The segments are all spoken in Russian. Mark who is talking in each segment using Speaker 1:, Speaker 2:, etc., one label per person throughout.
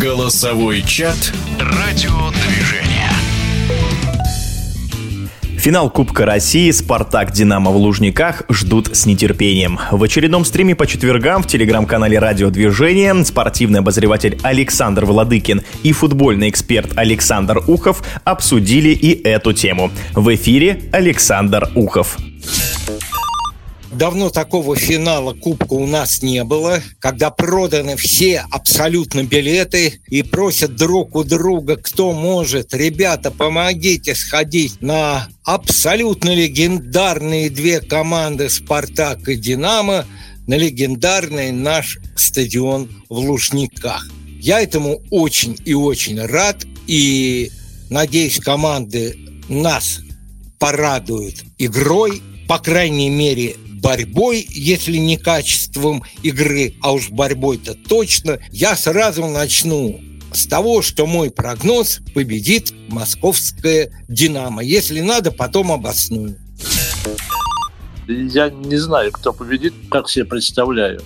Speaker 1: Голосовой чат «Радиодвижение».
Speaker 2: Финал Кубка России «Спартак Динамо» в Лужниках ждут с нетерпением. В очередном стриме по четвергам в телеграм-канале «Радиодвижение» спортивный обозреватель Александр Владыкин и футбольный эксперт Александр Ухов обсудили и эту тему. В эфире Александр Ухов.
Speaker 3: Давно такого финала Кубка у нас не было, когда проданы все абсолютно билеты и просят друг у друга, кто может, ребята, помогите сходить на абсолютно легендарные две команды «Спартак» и «Динамо», на легендарный наш стадион в Лужниках. Я этому очень и очень рад, и надеюсь, команды нас порадуют игрой, по крайней мере, борьбой, если не качеством игры, а уж борьбой-то точно, я сразу начну с того, что мой прогноз победит московская «Динамо». Если надо, потом обосную.
Speaker 4: Я не знаю, кто победит, как себе представляю.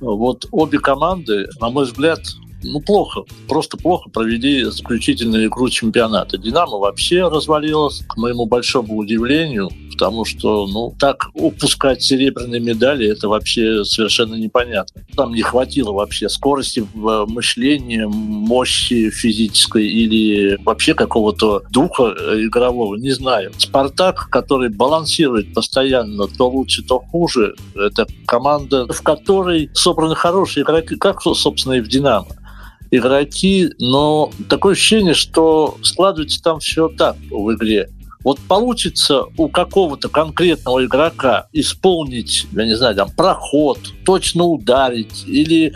Speaker 4: Вот обе команды, на мой взгляд, ну, плохо, просто плохо провели заключительную игру чемпионата. «Динамо» вообще развалилась, к моему большому удивлению, потому что, ну, так упускать серебряные медали, это вообще совершенно непонятно. Там не хватило вообще скорости в мышлении, мощи физической или вообще какого-то духа игрового, не знаю. «Спартак», который балансирует постоянно то лучше, то хуже, это команда, в которой собраны хорошие игроки, как, собственно, и в «Динамо» игроки, но такое ощущение, что складывается там все так в игре. Вот получится у какого-то конкретного игрока исполнить, я не знаю, там, проход, точно ударить или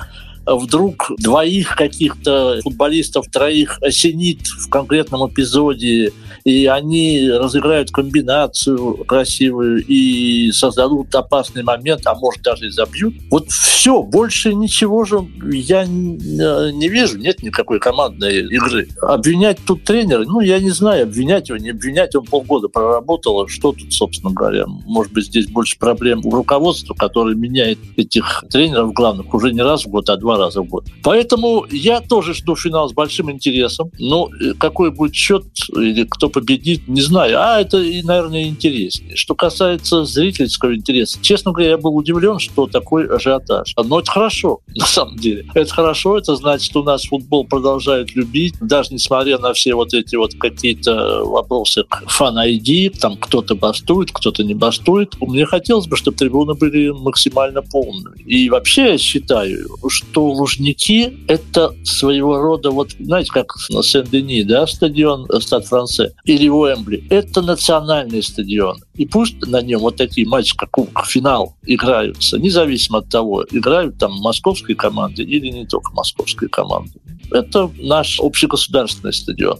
Speaker 4: вдруг двоих каких-то футболистов, троих осенит в конкретном эпизоде, и они разыграют комбинацию красивую и создадут опасный момент, а может даже и забьют. Вот все, больше ничего же я не вижу, нет никакой командной игры. Обвинять тут тренера, ну, я не знаю, обвинять его, не обвинять, он полгода проработал, а что тут, собственно говоря, может быть, здесь больше проблем у руководства, которое меняет этих тренеров главных уже не раз в год, а два раза в год. Поэтому я тоже жду финал с большим интересом, но э, какой будет счет или кто победит, не знаю. А это, наверное, интереснее. Что касается зрительского интереса, честно говоря, я был удивлен, что такой ажиотаж. Но это хорошо, на самом деле. Это хорошо, это значит, что у нас футбол продолжают любить, даже несмотря на все вот эти вот какие-то вопросы к фан-айди, там кто-то бастует, кто-то не бастует. Мне хотелось бы, чтобы трибуны были максимально полными. И вообще я считаю, что Лужники — это своего рода, вот знаете, как на Сен-Дени, да, стадион Стад Франце, или Уэмбли. Это национальный стадион. И пусть на нем вот такие матчи, как финал, играются, независимо от того, играют там московские команды или не только московские команды. Это наш общегосударственный стадион.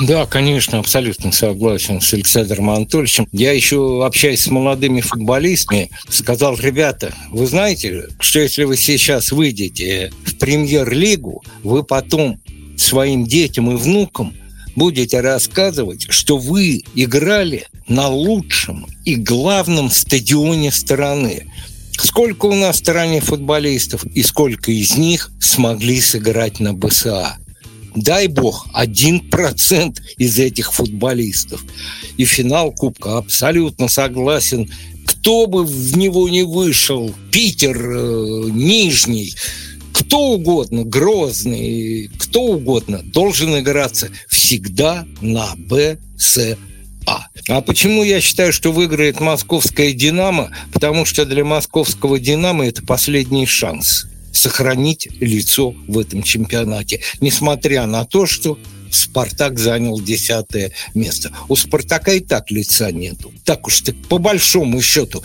Speaker 3: Да, конечно, абсолютно согласен с Александром Анатольевичем. Я еще, общаясь с молодыми футболистами, сказал, ребята, вы знаете, что если вы сейчас выйдете в премьер-лигу, вы потом своим детям и внукам будете рассказывать, что вы играли на лучшем и главном стадионе страны. Сколько у нас в стране футболистов и сколько из них смогли сыграть на БСА? Дай бог, один процент из этих футболистов. И финал Кубка абсолютно согласен. Кто бы в него не вышел, Питер, э, Нижний, кто угодно, Грозный, кто угодно, должен играться всегда на БСА. А почему я считаю, что выиграет московская «Динамо»? Потому что для московского «Динамо» это последний шанс сохранить лицо в этом чемпионате, несмотря на то, что Спартак занял десятое место. У Спартака и так лица нету. Так уж так, по большому счету.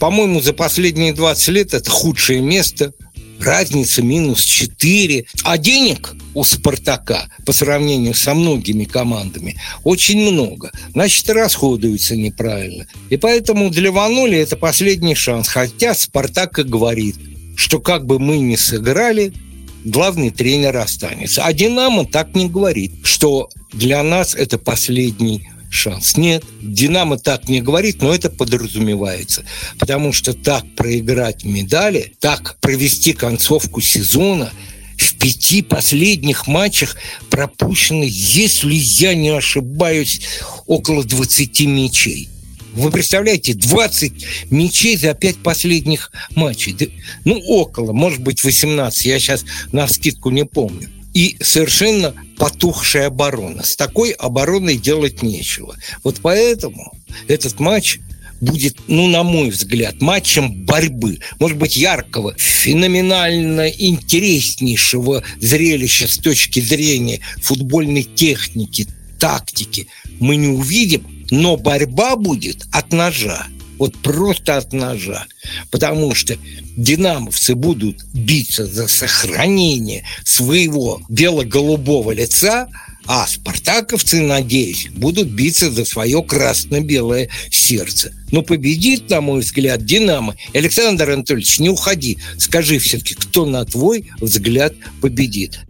Speaker 3: По-моему, за последние 20 лет это худшее место разница минус 4. А денег у «Спартака» по сравнению со многими командами очень много. Значит, расходуются неправильно. И поэтому для Ванули это последний шанс. Хотя «Спартак» и говорит, что как бы мы ни сыграли, главный тренер останется. А «Динамо» так не говорит, что для нас это последний шанс. Нет, Динамо так не говорит, но это подразумевается. Потому что так проиграть медали, так провести концовку сезона – в пяти последних матчах пропущено, если я не ошибаюсь, около 20 мячей. Вы представляете, 20 мячей за 5 последних матчей. Ну, около, может быть, 18. Я сейчас на скидку не помню и совершенно потухшая оборона. С такой обороной делать нечего. Вот поэтому этот матч будет, ну, на мой взгляд, матчем борьбы. Может быть, яркого, феноменально интереснейшего зрелища с точки зрения футбольной техники, тактики мы не увидим, но борьба будет от ножа. Вот просто от ножа. Потому что динамовцы будут биться за сохранение своего бело-голубого лица, а спартаковцы, надеюсь, будут биться за свое красно-белое сердце. Но победит, на мой взгляд, «Динамо». Александр Анатольевич, не уходи. Скажи все-таки, кто, на твой взгляд, победит?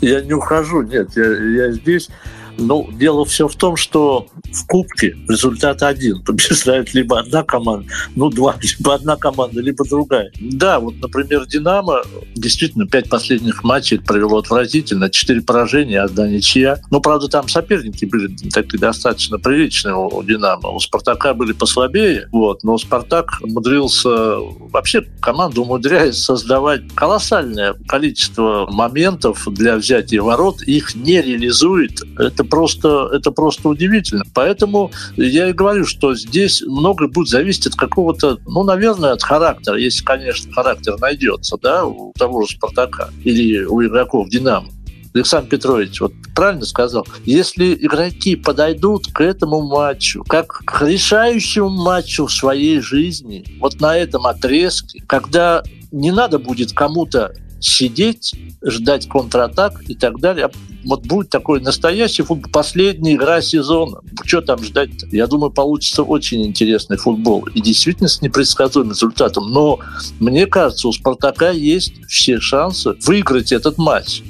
Speaker 4: Я не ухожу, нет, я, я здесь. Ну, дело все в том, что в Кубке результат один. Побеждает либо одна команда, ну, два, либо одна команда, либо другая. Да, вот, например, «Динамо» действительно пять последних матчей провело отвратительно. Четыре поражения, одна ничья. Ну, правда, там соперники были такие достаточно приличные у «Динамо». У «Спартака» были послабее, вот, но «Спартак» умудрился... Вообще команда умудряется создавать колоссальное количество моментов для взятия ворот, их не реализует. Это просто, это просто удивительно. Поэтому я и говорю, что здесь многое будет зависеть от какого-то, ну, наверное, от характера, если, конечно, характер найдется, да, у того же «Спартака» или у игроков «Динамо». Александр Петрович вот правильно сказал, если игроки подойдут к этому матчу, как к решающему матчу в своей жизни, вот на этом отрезке, когда не надо будет кому-то сидеть, ждать контратак и так далее. Вот будет такой настоящий футбол, последняя игра сезона. Что там ждать -то? Я думаю, получится очень интересный футбол. И действительно с непредсказуемым результатом. Но мне кажется, у «Спартака» есть все шансы выиграть этот матч.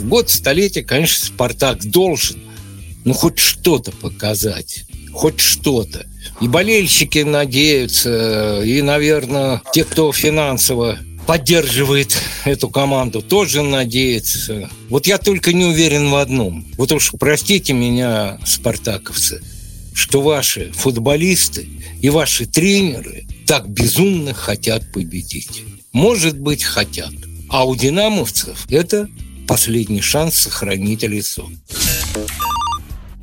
Speaker 3: Год столетия, конечно, «Спартак» должен ну хоть что-то показать. Хоть что-то. И болельщики надеются, и, наверное, те, кто финансово поддерживает эту команду, тоже надеется. Вот я только не уверен в одном. Вот уж простите меня, спартаковцы, что ваши футболисты и ваши тренеры так безумно хотят победить. Может быть, хотят. А у динамовцев это последний шанс сохранить лицо.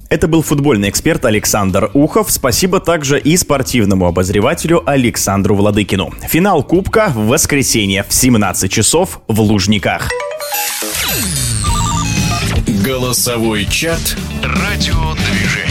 Speaker 2: Это был футбольный эксперт Александр Ухов. Спасибо также и спортивному обозревателю Александру Владыкину. Финал Кубка в воскресенье в 17 часов в Лужниках.
Speaker 1: Голосовой чат «Радиодвижение».